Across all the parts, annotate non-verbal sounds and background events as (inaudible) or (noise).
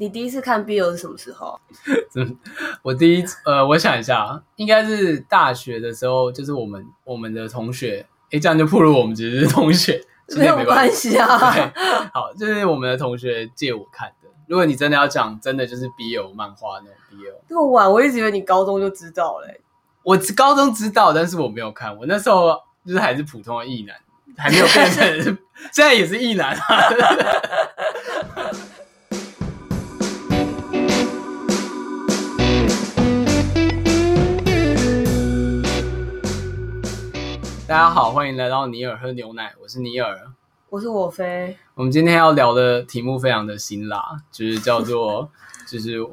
你第一次看 BL 是什么时候？(laughs) 我第一呃，我想一下，应该是大学的时候，就是我们我们的同学，哎，这样就暴露我们只是同学，(laughs) 没有关系啊。好，就是我们的同学借我看的。如果你真的要讲，真的就是 BL 漫画那种 BL。这么晚，我一直以为你高中就知道嘞、欸。我高中知道，但是我没有看。我那时候就是还是普通的异男，还没有变成，(laughs) 现在也是异男啊。大家好，欢迎来到尼尔喝牛奶，我是尼尔，我是我飞。我们今天要聊的题目非常的辛辣，就是叫做，(laughs) 就是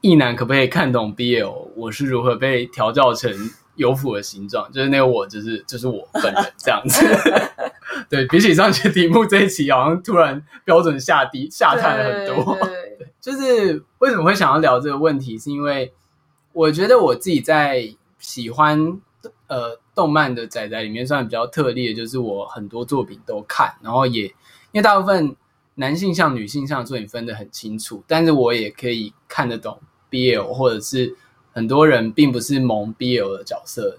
异男可不可以看懂 BL？我是如何被调教成有腐的形状？就是那个我，就是就是我本人这样子。(laughs) 对，比起上期题目，这一期好像突然标准下低下探了很多。对，对，(laughs) 对，就是为什么会想要聊这个问题？是因为我觉得我自己在喜欢呃。动漫的仔仔里面算比较特例的，就是我很多作品都看，然后也因为大部分男性向、女性向的作品分得很清楚，但是我也可以看得懂 BL，或者是很多人并不是萌 BL 的角色，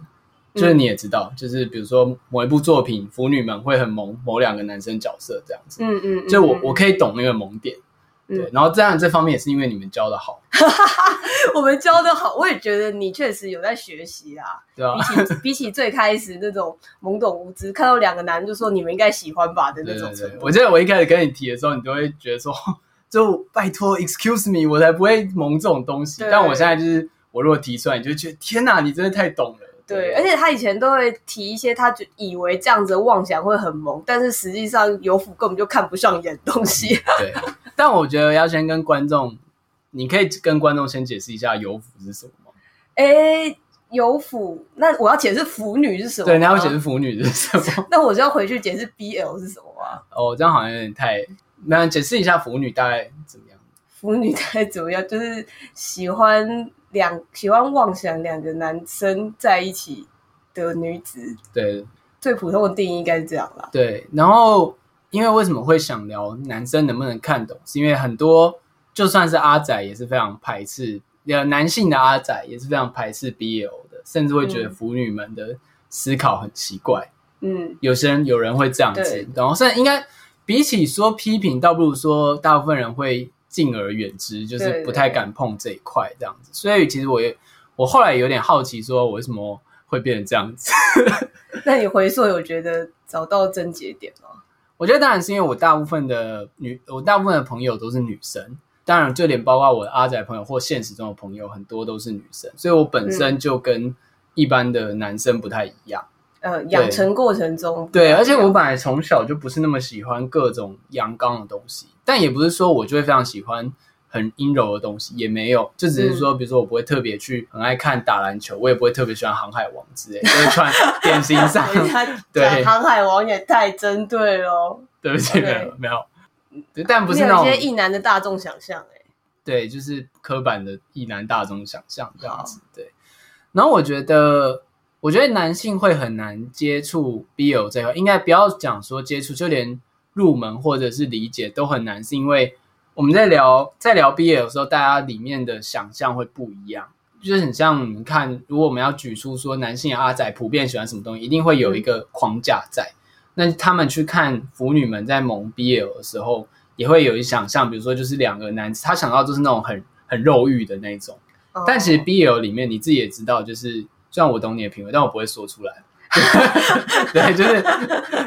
就是你也知道，嗯、就是比如说某一部作品，腐女们会很萌某两个男生角色这样子，嗯嗯，就我我可以懂那个萌点。对，然后这样这方面也是因为你们教的好，(laughs) 我们教的好，我也觉得你确实有在学习啊。对啊，比起 (laughs) 比起最开始那种懵懂无知，看到两个男人就说你们应该喜欢吧的那种程度。对对对，我记得我一开始跟你提的时候，你都会觉得说，就拜托，excuse me，我才不会萌这种东西。但我现在就是，我如果提出来，你就觉得天哪，你真的太懂了。对，而且他以前都会提一些他就以为这样子的妄想会很萌，但是实际上有腐根本就看不上眼的东西。对，(laughs) 但我觉得要先跟观众，你可以跟观众先解释一下有腐是什么吗？哎，有腐，那我要解释腐女是什么？对，你要解释腐女是什么？(laughs) 那我就要回去解释 BL 是什么啊？哦，这样好像有点太……那解释一下腐女大概怎么样？腐女大概怎么样？就是喜欢。两喜欢妄想两个男生在一起的女子，对，最普通的定义应该是这样啦。对，然后因为为什么会想聊男生能不能看懂？是因为很多就算是阿仔也是非常排斥，呃，男性的阿仔也是非常排斥 BL 的，甚至会觉得腐女们的思考很奇怪。嗯，有些人有人会这样子，然后甚至应该比起说批评，倒不如说大部分人会。敬而远之，就是不太敢碰这一块这样子，所以其实我也我后来有点好奇，说我为什么会变成这样子？(laughs) 那你回溯有觉得找到症结点吗？我觉得当然是因为我大部分的女，我大部分的朋友都是女生，当然就连包括我的阿仔朋友或现实中的朋友很多都是女生，所以我本身就跟一般的男生不太一样。嗯、呃，养成过程中对，而且我本来从小就不是那么喜欢各种阳刚的东西。但也不是说我就会非常喜欢很阴柔的东西，也没有，就只是说，比如说我不会特别去很爱看打篮球，我也不会特别喜欢航海王之类，(laughs) 就是穿典型上。(laughs) 对，航海王也太针对了。对不起，没有没有，但不是那种异男的大众想象哎。对，就是刻板的异男大众想象这样子。对。然后我觉得，我觉得男性会很难接触 BL 这块，应该不要讲说接触，就连。入门或者是理解都很难，是因为我们在聊在聊 BL 的时候，大家里面的想象会不一样，就是很像你们看，如果我们要举出说男性阿仔普遍喜欢什么东西，一定会有一个框架在。那他们去看腐女们在萌 BL 的时候，也会有一想象，比如说就是两个男子，他想到就是那种很很肉欲的那种。但其实 BL 里面你自己也知道，就是虽然我懂你的品味，但我不会说出来。对，就是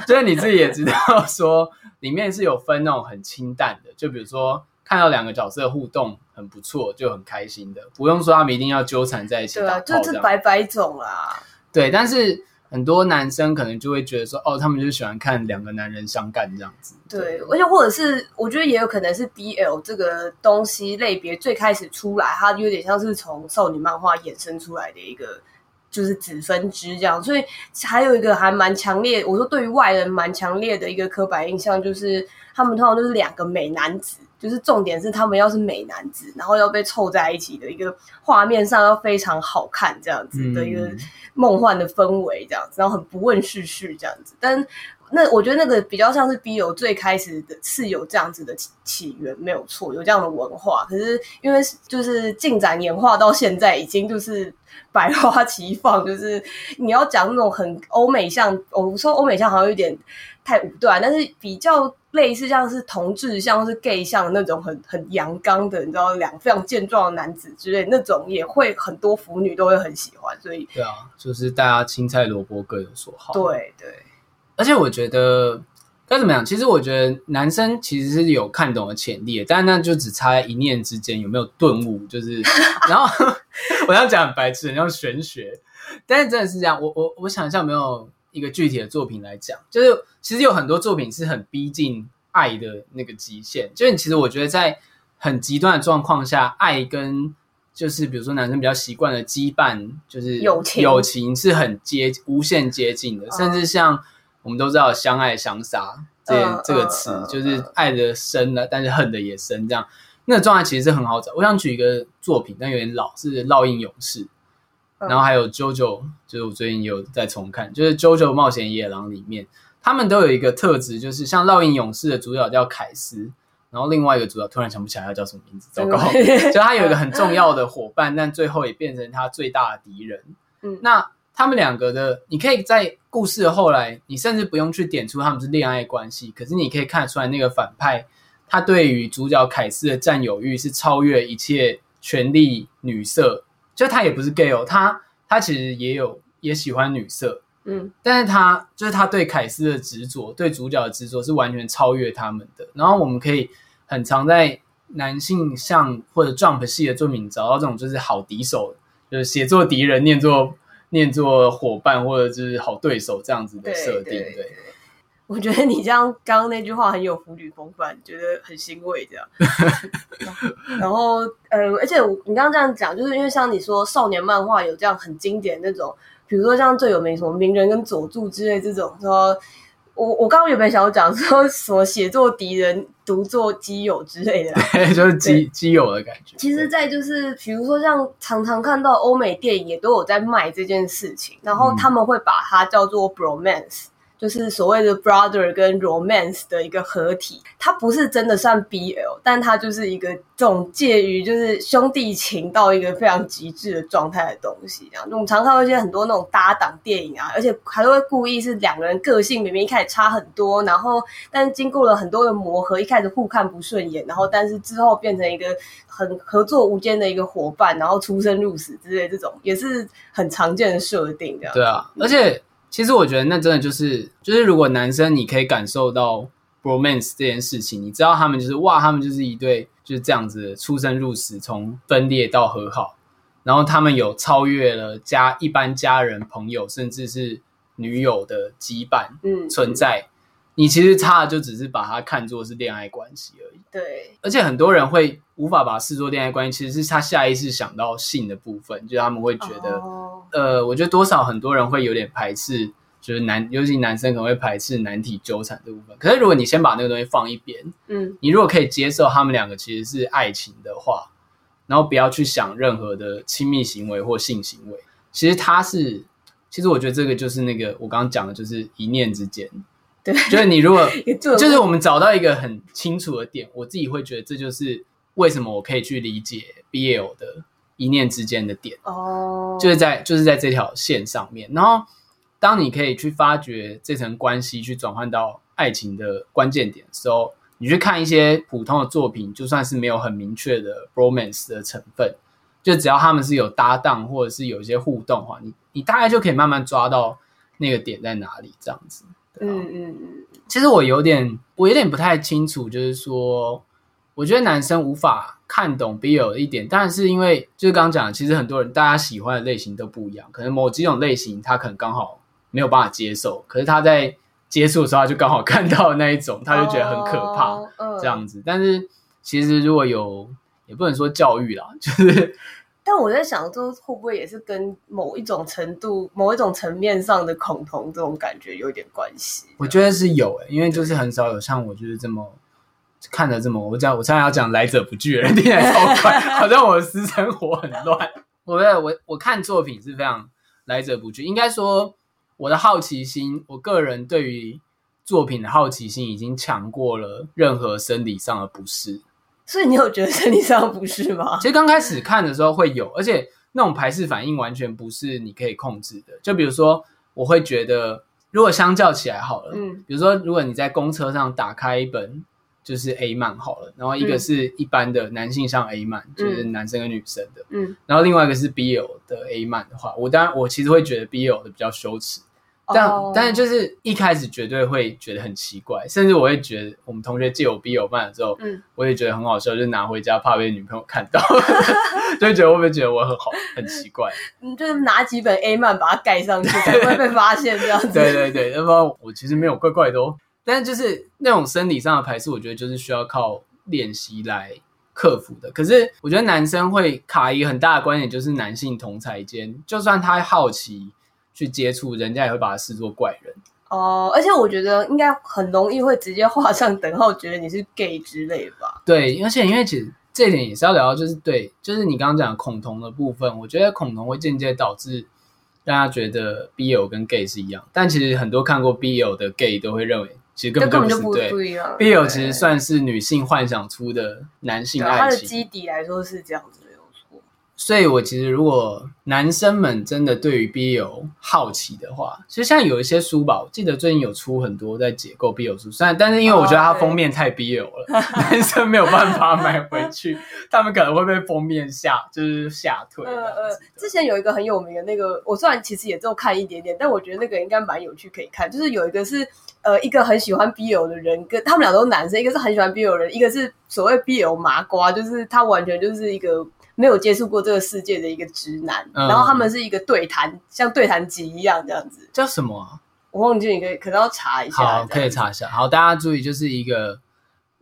就是你自己也知道，说里面是有分那种很清淡的，就比如说看到两个角色互动很不错，就很开心的，不用说他们一定要纠缠在一起。对啊，就是百百种啦。对，但是很多男生可能就会觉得说，哦，他们就喜欢看两个男人相干这样子。对，对，而且或者是我觉得也有可能是 BL 这个东西类别最开始出来，它有点像是从少女漫画衍生出来的一个。就是子分支这样，所以还有一个还蛮强烈，我说对于外人蛮强烈的一个刻板印象，就是他们通常都是两个美男子，就是重点是他们要是美男子，然后要被凑在一起的一个画面上要非常好看这样子的一个梦幻的氛围这样子，然后很不问世事这样子。但那我觉得那个比较像是 B 友最开始的是有这样子的起源，没有错，有这样的文化。可是因为就是进展演化到现在，已经就是百花齐放，就是你要讲那种很欧美像，我说欧美像好像有点太武断，但是比较。类似像是同志，像是 gay，像那种很很阳刚的，你知道，两非常健壮的男子之类，那种也会很多腐女都会很喜欢，所以对啊，就是大家青菜萝卜各有所好。对对，而且我觉得该怎么样？其实我觉得男生其实是有看懂的潜力的，但那就只差一念之间有没有顿悟。就是，(laughs) 然后我要讲很白痴，很像玄学，但是真的是这样。我我我想一下有没有。一个具体的作品来讲，就是其实有很多作品是很逼近爱的那个极限。就是其实我觉得在很极端的状况下，爱跟就是比如说男生比较习惯的羁绊，就是友情，友情是很接无限接近的。嗯、甚至像我们都知道相爱相杀这、嗯、这个词，嗯、就是爱的深了，但是恨的也深。这样那个状态其实是很好找。我想举一个作品，但有点老，是《烙印勇士》。然后还有 JoJo，就是我最近有在重看，就是 JoJo 冒险野狼里面，他们都有一个特质，就是像烙印勇士的主角叫凯斯，然后另外一个主角突然想不起来他叫什么名字，糟糕，(laughs) 就他有一个很重要的伙伴，但最后也变成他最大的敌人。嗯，那他们两个的，你可以在故事的后来，你甚至不用去点出他们是恋爱关系，可是你可以看得出来那个反派，他对于主角凯斯的占有欲是超越一切权力女色。就他也不是 gay 哦，他他其实也有也喜欢女色，嗯，但是他就是他对凯斯的执着，对主角的执着是完全超越他们的。然后我们可以很常在男性向或者 Jump 系的作品找到这种就是好敌手，就是写作敌人念作念作伙伴或者就是好对手这样子的设定，对。我觉得你这样刚刚那句话很有腐女风范，觉得很欣慰这样。(laughs) 然后呃，而且你刚刚这样讲，就是因为像你说少年漫画有这样很经典的那种，比如说像最有名什么鸣人跟佐助之类这种，说我我刚刚有没有想要讲说什么写作敌人，读作基友之类的？对，(laughs) 就是基基友的感觉。其实，在就是比如说像常常看到欧美电影也都有在卖这件事情，然后他们会把它叫做 bromance。就是所谓的 brother 跟 romance 的一个合体，它不是真的算 BL，但它就是一个这种介于就是兄弟情到一个非常极致的状态的东西。这样，我们常看到一些很多那种搭档电影啊，而且还会故意是两个人个性明明一开始差很多，然后但是经过了很多的磨合，一开始互看不顺眼，然后但是之后变成一个很合作无间的一个伙伴，然后出生入死之类这种，也是很常见的设定。这样，对啊，而且。其实我觉得那真的就是，就是如果男生你可以感受到 bromance 这件事情，你知道他们就是哇，他们就是一对就是这样子出生入死，从分裂到和好，然后他们有超越了家一般家人、朋友，甚至是女友的羁绊，嗯，存在。你其实差的就只是把它看作是恋爱关系而已。对，而且很多人会无法把它视作恋爱关系，其实是他下意识想到性的部分，就是他们会觉得，oh. 呃，我觉得多少很多人会有点排斥，就是男，尤其男生可能会排斥男体纠缠这部分。可是如果你先把那个东西放一边，嗯，你如果可以接受他们两个其实是爱情的话，然后不要去想任何的亲密行为或性行为，其实他是，其实我觉得这个就是那个我刚刚讲的，就是一念之间。对，就是你如果 (laughs) 就是我们找到一个很清楚的点，我自己会觉得这就是为什么我可以去理解 BL 的一念之间的点哦，oh. 就是在就是在这条线上面。然后当你可以去发掘这层关系，去转换到爱情的关键点的时候，你去看一些普通的作品，就算是没有很明确的 romance 的成分，就只要他们是有搭档或者是有一些互动的话，你你大概就可以慢慢抓到那个点在哪里，这样子。嗯嗯嗯，其实我有点，我有点不太清楚，就是说，我觉得男生无法看懂 BL 的一点，当然是因为就是刚刚讲，其实很多人大家喜欢的类型都不一样，可能某几种类型他可能刚好没有办法接受，可是他在接触的时候他就刚好看到那一种，他就觉得很可怕，这样子。但是其实如果有，也不能说教育啦，就是。(laughs) 但我在想，说会不会也是跟某一种程度、某一种层面上的恐同这种感觉有点关系？我觉得是有诶、欸，因为就是很少有像我就是这么看的这么，我讲我现在要讲来者不拒的人，(laughs) 听起来超快，(laughs) 好像我的私生活很乱。我我我看作品是非常来者不拒，应该说我的好奇心，我个人对于作品的好奇心已经强过了任何生理上的不适。所以你有觉得生理上不适吗？(laughs) 其实刚开始看的时候会有，而且那种排斥反应完全不是你可以控制的。就比如说，我会觉得，如果相较起来好了，嗯，比如说，如果你在公车上打开一本就是 A 漫好了，然后一个是一般的男性向 A 漫，嗯，就是男生跟女生的，嗯，然后另外一个是 BL 的 A 漫的话，我当然我其实会觉得 BL 的比较羞耻。但、oh. 但是就是一开始绝对会觉得很奇怪，甚至我会觉得我们同学借我 BL 漫的时候，嗯，我也觉得很好笑，就拿回家怕被女朋友看到，(laughs) 就会觉得会不会觉得我很好很奇怪？(laughs) 嗯，就是拿几本 A 漫把它盖上去，才不会被发现这样子。对对对，要不然我其实没有怪怪的哦。但是就是那种生理上的排斥，我觉得就是需要靠练习来克服的。可是我觉得男生会卡一个很大的观点，就是男性同才间，就算他好奇。去接触人家也会把他视作怪人哦，而且我觉得应该很容易会直接画上等号，觉得你是 gay 之类吧？对，而且因为其实这一点也是要聊到，就是对，就是你刚刚讲的恐同的部分，我觉得恐同会间接导致大家觉得 BL 跟 gay 是一样，但其实很多看过 BL 的 gay 都会认为，其实根本就不是对，不一样。BL 其实算是女性幻想出的男性爱情，它的基底来说是这样子。所以，我其实如果男生们真的对于 BL 好奇的话，其实像有一些书吧，我记得最近有出很多在解构 BL 书，虽然但是因为我觉得它封面太 (laughs) BL 了，哦、(laughs) 男生没有办法买回去，他们可能会被封面吓，就是吓退。呃呃，之前有一个很有名的那个，我虽然其实也只有看一点点，但我觉得那个应该蛮有趣，可以看。就是有一个是呃一个很喜欢 BL 的人，跟他们俩都是男生，一个是很喜欢 BL 的人，一个是所谓 BL 麻瓜，就是他完全就是一个。没有接触过这个世界的一个直男，嗯、然后他们是一个对谈，像对谈集一样这样子。叫什么、啊？我忘记，你可以可能要查一下。好，可以查一下。好，大家注意，就是一个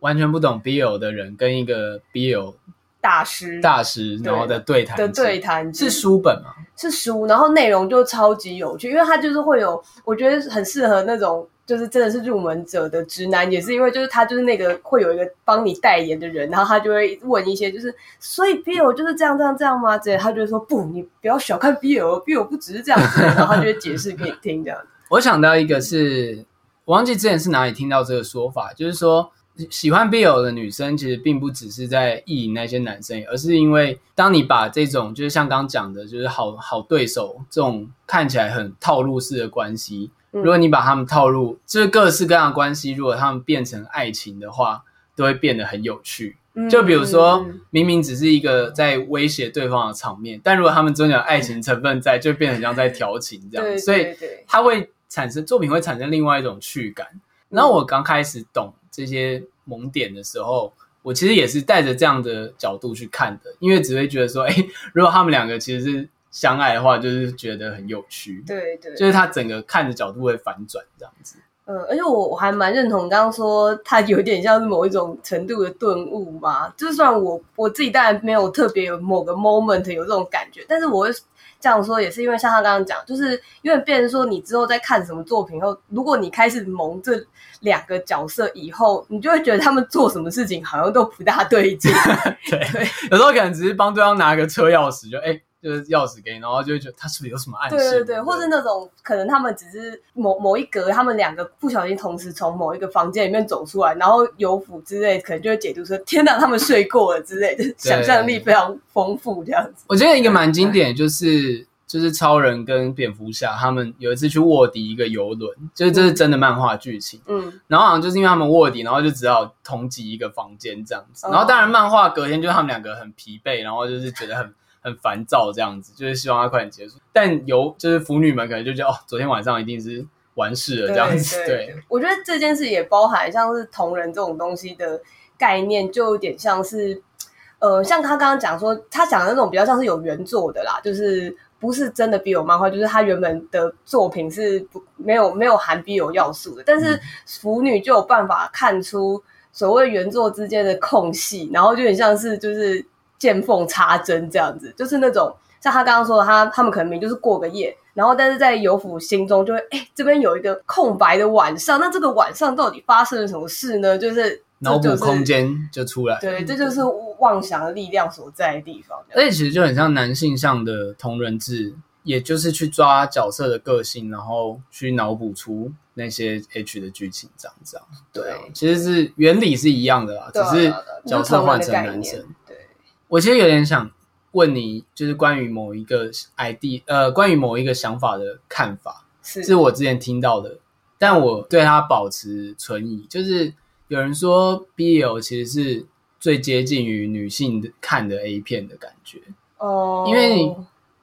完全不懂 BL 的人跟一个 BL 大师大师然后的对谈的对谈是书本吗？是书，然后内容就超级有趣，因为它就是会有，我觉得很适合那种。就是真的是入门者的直男，也是因为就是他就是那个会有一个帮你代言的人，然后他就会问一些就是，所以 Bill 就是这样这样这样吗？之类，他就会说不，你不要小看 Bill，Bill 不只是这样子，(laughs) 然后他就会解释给你听这样。我想到一个是，我忘记之前是哪里听到这个说法，就是说喜欢 BL 的女生其实并不只是在意淫那些男生，而是因为当你把这种就是像刚讲的，就是好好对手这种看起来很套路式的关系。如果你把他们套入，就是各式各样的关系，如果他们变成爱情的话，都会变得很有趣。就比如说，明明只是一个在威胁对方的场面，但如果他们真的有爱情成分在，就变得很像在调情这样。所以，它会产生作品会产生另外一种趣感。然后我刚开始懂这些萌点的时候，我其实也是带着这样的角度去看的，因为只会觉得说，哎，如果他们两个其实是。相爱的话，就是觉得很有趣，对对，就是他整个看的角度会反转这样子。嗯，而且我我还蛮认同刚刚说他有点像是某一种程度的顿悟嘛。就算我我自己当然没有特别有某个 moment 有这种感觉，但是我会这样说也是因为像他刚刚讲，就是因为变成说你之后在看什么作品后，如果你开始萌这两个角色以后，你就会觉得他们做什么事情好像都不大对劲。(laughs) 对 (laughs) 对，有时候可能只是帮对方拿个车钥匙，就哎。诶就是钥匙给你，然后就会觉得他是不是有什么暗示？对对对，或是那种可能他们只是某某一格，他们两个不小心同时从某一个房间里面走出来，然后有辅之类，可能就会解读说天哪，他们睡过了之类的，想象力非常丰富这样子。我觉得一个蛮经典，就是就是超人跟蝙蝠侠他们有一次去卧底一个游轮，就是这是真的漫画剧情。嗯，然后好像就是因为他们卧底，然后就只好同挤一个房间这样子。然后当然漫画隔天就他们两个很疲惫，然后就是觉得很。很烦躁，这样子就是希望他快点结束。但有就是腐女们可能就觉得哦，昨天晚上一定是完事了这样子。对，对对我觉得这件事也包含像是同人这种东西的概念，就有点像是呃，像他刚刚讲说，他讲的那种比较像是有原作的啦，就是不是真的 BL 漫画，就是他原本的作品是不没有没有含 BL 要素的，但是腐女就有办法看出所谓原作之间的空隙，然后就很像是就是。见缝插针这样子，就是那种像他刚刚说的，他他们可能明明就是过个夜，然后但是在游府心中就会，哎，这边有一个空白的晚上，那这个晚上到底发生了什么事呢？就是脑补空间就出来，对，这就是妄想的力量所在的地方。而且其实就很像男性向的同人志，也就是去抓角色的个性，然后去脑补出那些 H 的剧情，这样这样。对啊，其实是原理是一样的啦，只是角色换成男生。对，我其实有点想问你，就是关于某一个 ID，呃，关于某一个想法的看法，是，是我之前听到的，但我对它保持存疑。就是有人说 BL 其实是最接近于女性的看的 A 片的感觉哦，因为。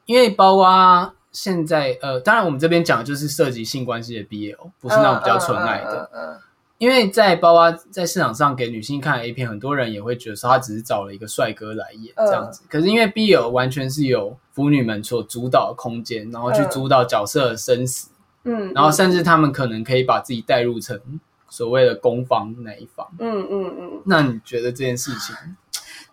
因为包括现在，呃，当然我们这边讲的就是涉及性关系的 BL，不是那种比较纯爱的。嗯、因为在包括在市场上给女性看 A 片，很多人也会觉得说他只是找了一个帅哥来演这样子。嗯、可是因为 BL 完全是由腐女们所主导的空间，然后去主导角色的生死，嗯，然后甚至他们可能可以把自己带入成所谓的攻方那一方。嗯嗯嗯。嗯嗯，那你觉得这件事情？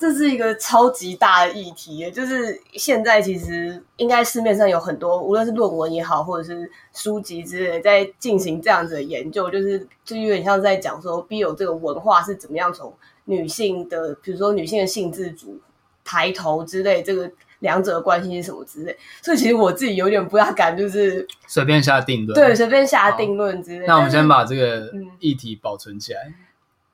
这是一个超级大的议题，就是现在其实应该市面上有很多，无论是论文也好，或者是书籍之类的，在进行这样子的研究，就是就有点像在讲说 B 有这个文化是怎么样从女性的，比如说女性的性自主抬头之类，这个两者的关系是什么之类。所以其实我自己有点不大敢，就是随便下定论，对，随便下定论之类。那我们先把这个议题保存起来。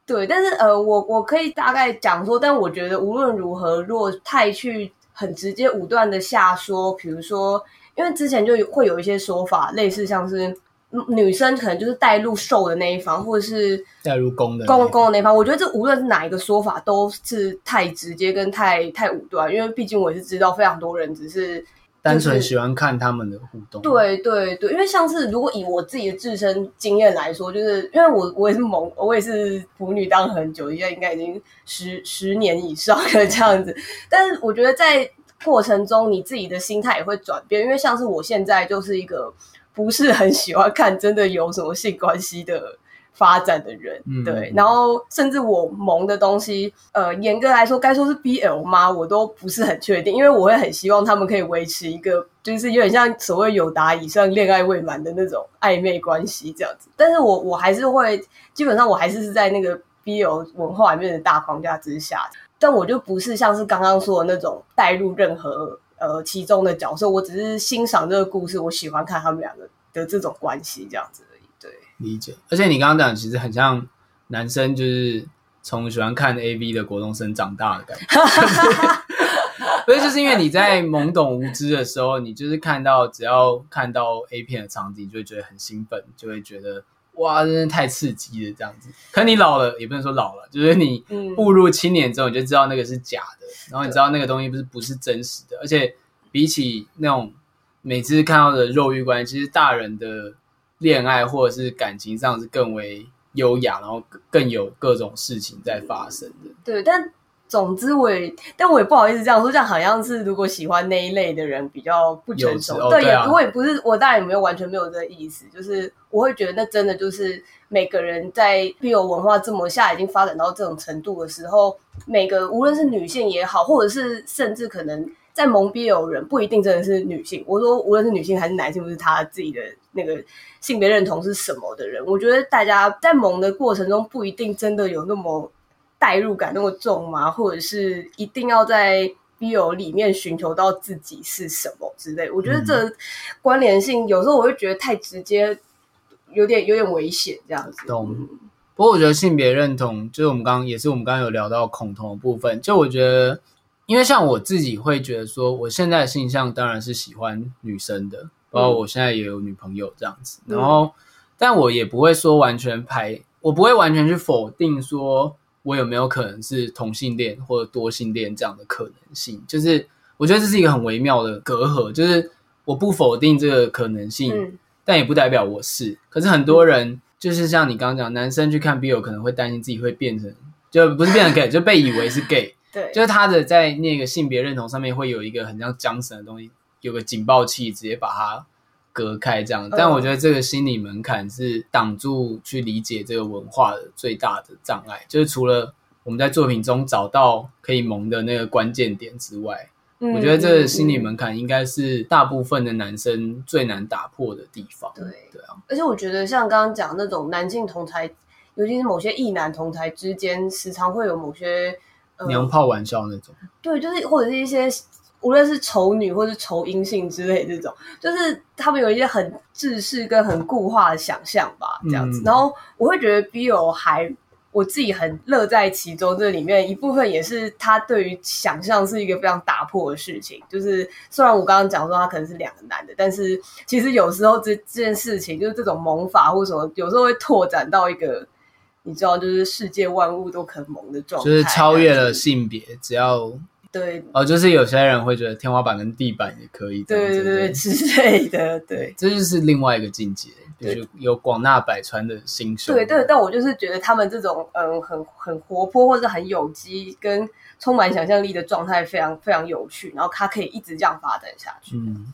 对，但是呃，我我可以大概讲说，但我觉得无论如何，若太去很直接武断的下说，比如说，因为之前就会有一些说法，类似像是女生可能就是带入受的那一方，或者是带入攻的攻攻的那一方。我觉得这无论是哪一个说法，都是太直接跟太太武断，因为毕竟我也是知道非常多人只是。单纯喜欢看他们的互动，对对对，因为像是如果以我自己的自身经验来说，就是因为我我也是萌，我也是腐女当很久，现在应该已经十十年以上了这样子。但是我觉得在过程中，你自己的心态也会转变，因为像是我现在就是一个不是很喜欢看真的有什么性关系的。发展的人，嗯、对，然后甚至我萌的东西，呃，严格来说该说是 BL 吗？我都不是很确定，因为我会很希望他们可以维持一个，就是有点像所谓友达以上恋爱未满的那种暧昧关系这样子。但是我我还是会，基本上我还是是在那个 BL 文化里面的大框架之下，但我就不是像是刚刚说的那种带入任何呃其中的角色，我只是欣赏这个故事，我喜欢看他们两个的这种关系这样子。理解，而且你刚刚讲，其实很像男生，就是从喜欢看 AV 的国中生长大的感觉。(laughs) 所以就是因为你在懵懂无知的时候，你就是看到只要看到 A 片的场景，就会觉得很兴奋，就会觉得哇，真的太刺激了这样子。可你老了，也不能说老了，就是你步入青年之后，你就知道那个是假的，然后你知道那个东西不是不是真实的，而且比起那种每次看到的肉欲关系，其实大人的。恋爱或者是感情上是更为优雅，然后更有各种事情在发生的。对，但总之我也，但我也不好意思这样说，这样好像是如果喜欢那一类的人比较不成熟。哦、对，对啊、也我也不是，我当然也没有完全没有这个意思，就是我会觉得那真的就是每个人在 BL 文化这么下已经发展到这种程度的时候，每个无论是女性也好，或者是甚至可能。在蒙 BL 人不一定真的是女性，我说无论是女性还是男性，不是他自己的那个性别认同是什么的人，我觉得大家在蒙的过程中不一定真的有那么代入感那么重吗？或者是一定要在 BL 里面寻求到自己是什么之类？我觉得这关联性有时候我会觉得太直接，有点有点危险这样子。懂。不过我觉得性别认同就是我们刚刚也是我们刚刚有聊到恐同的部分，就我觉得。因为像我自己会觉得说，我现在的性向当然是喜欢女生的，包括我现在也有女朋友这样子。嗯、然后，但我也不会说完全排，我不会完全去否定说我有没有可能是同性恋或者多性恋这样的可能性。就是我觉得这是一个很微妙的隔阂，就是我不否定这个可能性，嗯、但也不代表我是。可是很多人就是像你刚刚讲，男生去看 BL 可能会担心自己会变成，就不是变成 gay，就被以为是 gay。对，就是他的在那个性别认同上面会有一个很像缰绳的东西，有个警报器直接把它隔开这样。但我觉得这个心理门槛是挡住去理解这个文化的最大的障碍，就是除了我们在作品中找到可以萌的那个关键点之外，嗯、我觉得这个心理门槛应该是大部分的男生最难打破的地方。对对啊，而且我觉得像刚刚讲那种男性同才，尤其是某些异男同才之间，时常会有某些。娘炮玩笑那种，对，就是或者是一些无论是丑女或是丑阴性之类这种，就是他们有一些很制式跟很固化的想象吧，这样子。嗯、然后我会觉得 BL 还。我自己很乐在其中，这里面一部分也是他对于想象是一个非常打破的事情。就是虽然我刚刚讲说他可能是两个男的，但是其实有时候这这件事情就是这种萌法或什么，有时候会拓展到一个你知道，就是世界万物都可萌的状态，就是超越了性别，只要。对哦，就是有些人会觉得天花板跟地板也可以，对对对之类的，对，这就是另外一个境界，就是有广纳百川的心胸。对对，但我就是觉得他们这种嗯，很很活泼或者很有机跟充满想象力的状态非常非常有趣，然后它可以一直这样发展下去。嗯，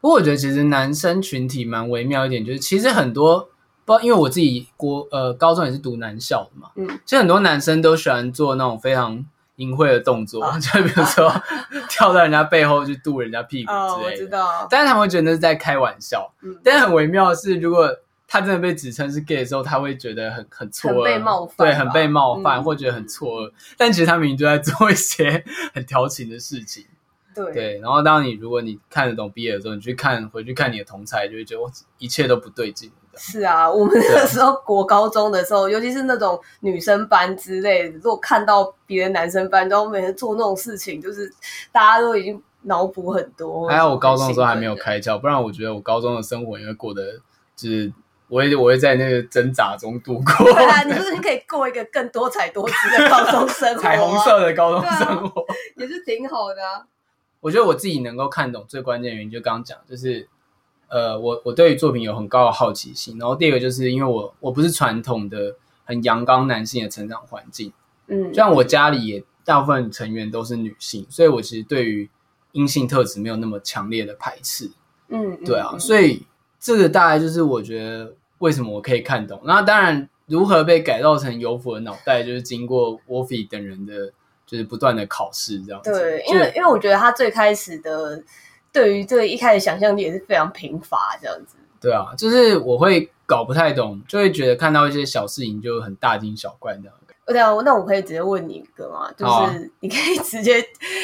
不过我觉得其实男生群体蛮微妙一点，就是其实很多不因为我自己国呃高中也是读男校的嘛，嗯，其实很多男生都喜欢做那种非常。淫秽的动作，啊、就比如说、啊、跳到人家背后去度人家屁股之类的，哦、我知道。但是他们会觉得那是在开玩笑。嗯、但是很微妙的是，如果他真的被指称是 gay 的时候，他会觉得很很错愕，很被冒犯，对，很被冒犯，嗯、或觉得很错愕。但其实他明明就在做一些 (laughs) 很调情的事情。对，对，然后当你如果你看得懂毕业的时候，你去看回去看你的同才，就会觉得一切都不对劲。是啊，我们那时候国高中的时候，尤其是那种女生班之类的，如果看到别的男生班，然后每天做那种事情，就是大家都已经脑补很多。还好我高中的时候还没有开窍，不然我觉得我高中的生活应该过得就是我会我会在那个挣扎中度过。对啊，你就是你可以过一个更多彩多姿的高中生活，(laughs) 彩虹色的高中生活，啊、也是挺好的啊。我觉得我自己能够看懂最关键的原因，就刚刚讲，就是。呃，我我对于作品有很高的好奇心，然后第二个就是因为我我不是传统的很阳刚男性的成长环境，嗯，就像我家里也大部分成员都是女性，所以我其实对于阴性特质没有那么强烈的排斥，嗯，对啊，嗯，所以这个大概就是我觉得为什么我可以看懂。那当然，如何被改造成有福的脑袋，就是经过 Wolfie 等人的就是不断的考试这样子。对，因为因为我觉得他最开始的。对于这个一开始想象力也是非常贫乏，这样子。对啊，就是我会搞不太懂，就会觉得看到一些小事情就很大惊小怪这样。对啊，那我可以直接问你一个吗？就是你可以 (laughs) 直接，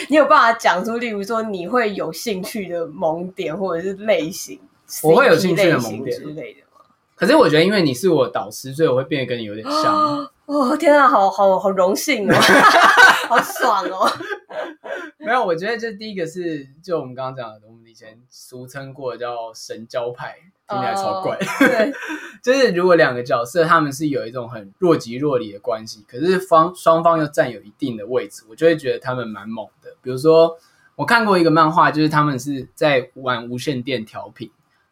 你有办法讲出，例如说你会有兴趣的萌点或者是类型，我会有兴趣的萌点之类的吗？可是我觉得，因为你是我导师，所以我会变得跟你有点像。哦，天啊，好好好荣幸哦，(laughs) 好爽哦！(laughs) 没有，我觉得这第一个是，就我们刚刚讲的，我们以前俗称过的叫神交派，听起来超怪。Uh, 对，(laughs) 就是如果两个角色他们是有一种很若即若离的关系，可是方双方又占有一定的位置，我就会觉得他们蛮猛的。比如说，我看过一个漫画，就是他们是在玩无线电调频，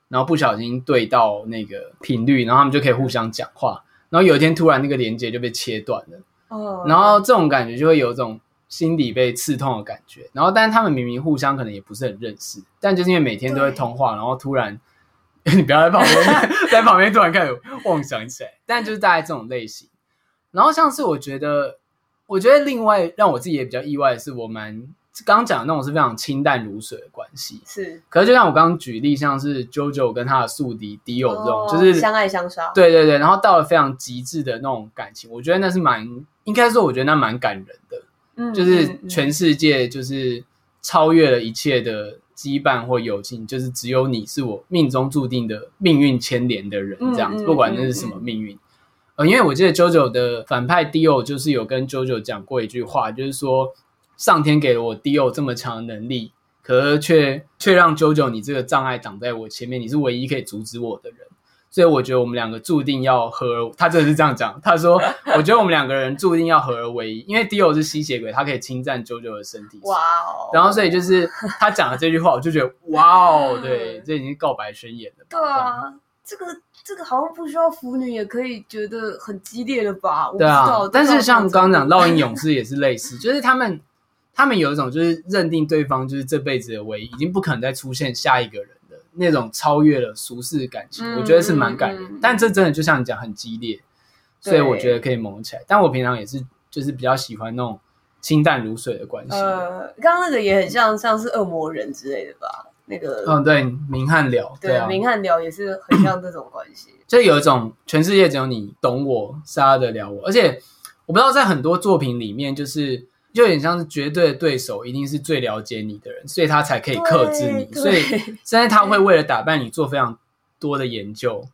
然后不小心对到那个频率，然后他们就可以互相讲话。然后有一天突然那个连接就被切断了，哦，然后这种感觉就会有一种心底被刺痛的感觉。然后，但是他们明明互相可能也不是很认识，但就是因为每天都会通话，然后突然 (laughs) 你不要在旁边，(laughs) 在旁边突然开始妄想起来。但就是大概这种类型。然后像是我觉得，我觉得另外让我自己也比较意外的是，我蛮。刚刚讲的那种是非常清淡如水的关系，是。可是就像我刚刚举例，像是 JoJo 跟他的宿敌 Dio 这种，哦、就是相爱相杀。对对对，然后到了非常极致的那种感情，我觉得那是蛮，应该说我觉得那蛮感人的。嗯，就是全世界就是超越了一切的羁绊或友情，就是只有你是我命中注定的命运牵连的人，这样子，嗯、不管那是什么命运。嗯嗯嗯、呃，因为我记得 JoJo 的反派 Dio 就是有跟 JoJo 讲过一句话，就是说。上天给了我 Dio 这么强的能力，可是却却让 JoJo 你这个障碍挡在我前面，你是唯一可以阻止我的人，所以我觉得我们两个注定要合而。他真的是这样讲，他说：“ (laughs) 我觉得我们两个人注定要合而为一，因为 Dio 是吸血鬼，他可以侵占 JoJo 的身体。”哇哦！然后所以就是他讲的这句话，我就觉得哇哦，对，这已经告白宣言了。对啊，这个这个好像不需要腐女也可以觉得很激烈了吧？对啊，但是像刚刚讲烙印勇士也是类似，就是他们。他们有一种就是认定对方就是这辈子的唯一，已经不可能再出现下一个人的那种超越了俗世感情，嗯、我觉得是蛮感人。嗯、但这真的就像你讲，很激烈，所以我觉得可以萌起来。但我平常也是就是比较喜欢那种清淡如水的关系。呃，刚刚那个也很像像是恶魔人之类的吧？那个，嗯，对，明汉了，对啊，明汉了也是很像这种关系，就有一种全世界只有你懂我，杀得了我。而且我不知道在很多作品里面，就是。就有点像是绝对的对手，一定是最了解你的人，所以他才可以克制你。所以甚至他会为了打败你做非常多的研究，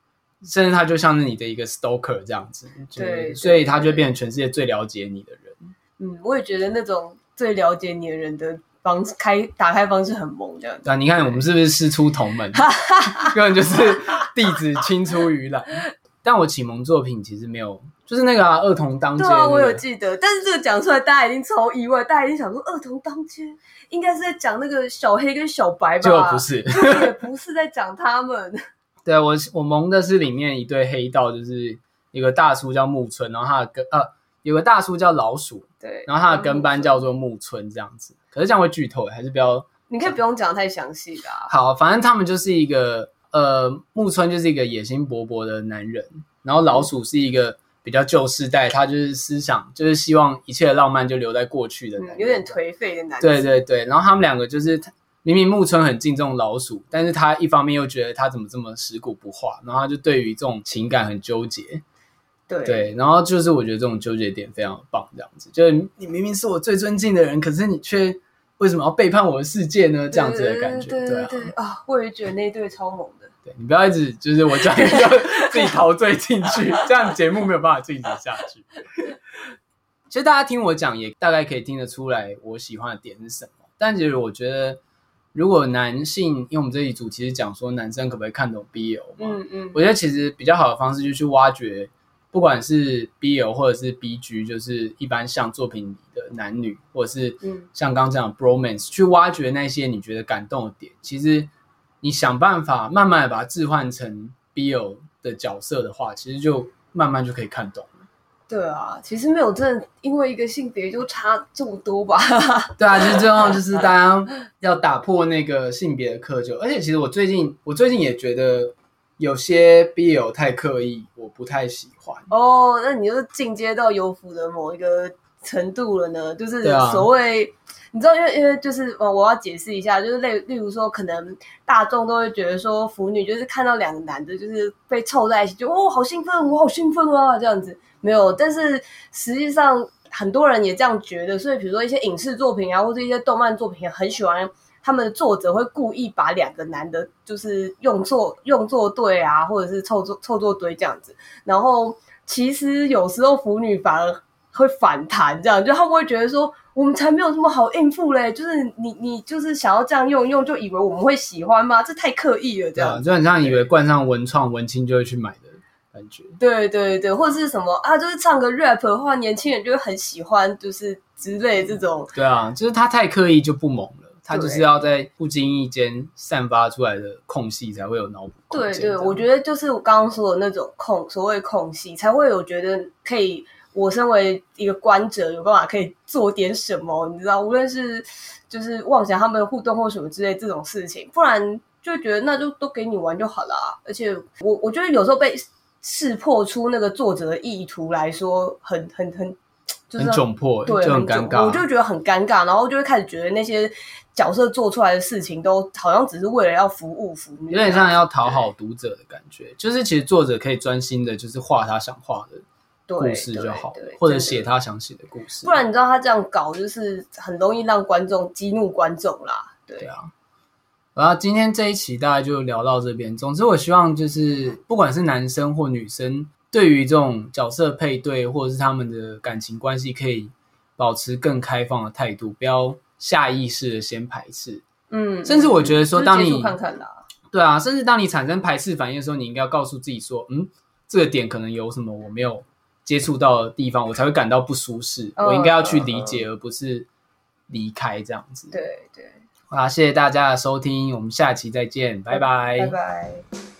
甚至他就像是你的一个 stalker 这样子。对，所以他就变成全世界最了解你的人。嗯，我也觉得那种最了解你的人的方式开打开方式很萌，这样子。对啊，你看我们是不是师出同门？(laughs) 根本就是弟子青出于蓝。但我启蒙作品其实没有。就是那个啊，儿童当街。对啊，我有记得，但是这个讲出来，大家已经超意外，大家已经想说，儿童当街应该是在讲那个小黑跟小白吧？就不是，也不是在讲他们。(laughs) 对啊，我我蒙的是里面一对黑道，就是一个大叔叫木村，然后他的跟呃有个大叔叫老鼠，对，然后他的跟班叫做木村这样子。可是这样会剧透，还是不要？你可以不用讲太详细的啊。好，反正他们就是一个呃木村就是一个野心勃勃的男人，然后老鼠是一个。比较旧世代，他就是思想，就是希望一切的浪漫就留在过去的有点颓废的男人。对对对，然后他们两个就是明明木村很敬重老鼠，但是他一方面又觉得他怎么这么食古不化，然后他就对于这种情感很纠结。对对，然后就是我觉得这种纠结点非常棒，这样子，就是你明明是我最尊敬的人，可是你却为什么要背叛我的世界呢？这样子的感觉，对对对啊，我也觉得那一对超猛的。对，你不要一直就是我讲一个自己陶醉进去，这样节目没有办法进行下去。其实大家听我讲也大概可以听得出来我喜欢的点是什么。但其实我觉得，如果男性，因为我们这一组其实讲说男生可不可以看懂 BL 嘛，嗯嗯，我觉得其实比较好的方式就是去挖掘，不管是 BL 或者是 BG，就是一般像作品里的男女，或者是像刚刚这样 bromance，去挖掘那些你觉得感动的点，其实。你想办法慢慢的把它置换成 Bill 的角色的话，其实就慢慢就可以看懂了。对啊，其实没有真的因为一个性别就差这么多吧？(laughs) 对啊，其实最重要就是大家要打破那个性别的窠臼。而且其实我最近我最近也觉得有些 BL 太刻意，我不太喜欢。哦，那你就是进阶到有福的某一个程度了呢？就是所谓。你知道，因为因为就是呃，我要解释一下，就是例例如说，可能大众都会觉得说，腐女就是看到两个男的，就是被凑在一起，就哦，好兴奋，我好兴奋啊，这样子没有。但是实际上，很多人也这样觉得。所以，比如说一些影视作品啊，或者一些动漫作品，很喜欢他们的作者会故意把两个男的，就是用作用作对啊，或者是凑作凑作堆这样子。然后，其实有时候腐女反而会反弹，这样就他们会觉得说。我们才没有这么好应付嘞！就是你，你就是想要这样用用，就以为我们会喜欢吗？这太刻意了，这样、啊、就很像以为冠上文创文青就会去买的感觉。对对对，或者是什么啊？就是唱个 rap 的话，年轻人就会很喜欢，就是之类这种。对啊，就是他太刻意就不萌了，他就是要在不经意间散发出来的空隙才会有脑补。对对，我觉得就是我刚刚说的那种空，所谓空隙才会有觉得可以。我身为一个观者，有办法可以做点什么，你知道，无论是就是妄想他们的互动或什么之类这种事情，不然就觉得那就都给你玩就好了。而且我我觉得有时候被识破出那个作者的意图来说，很很很就是很窘迫，对，就很尴尬，我就觉得很尴尬，然后就会开始觉得那些角色做出来的事情都好像只是为了要服务服务，有点像要讨好读者的感觉。就是其实作者可以专心的，就是画他想画的。故事就好，或者写他想写的故事。不然你知道他这样搞，就是很容易让观众激怒观众啦。对，对啊。然后今天这一期大概就聊到这边。总之，我希望就是不管是男生或女生，对于这种角色配对或者是他们的感情关系，可以保持更开放的态度，不要下意识的先排斥。嗯，甚至我觉得说，当你看看啦，对啊，甚至当你产生排斥反应的时候，你应该要告诉自己说，嗯，这个点可能有什么我没有。接触到的地方，我才会感到不舒适。Oh, 我应该要去理解，而不是离开这样子。对对。好，谢谢大家的收听，我们下期再见，拜拜。拜拜。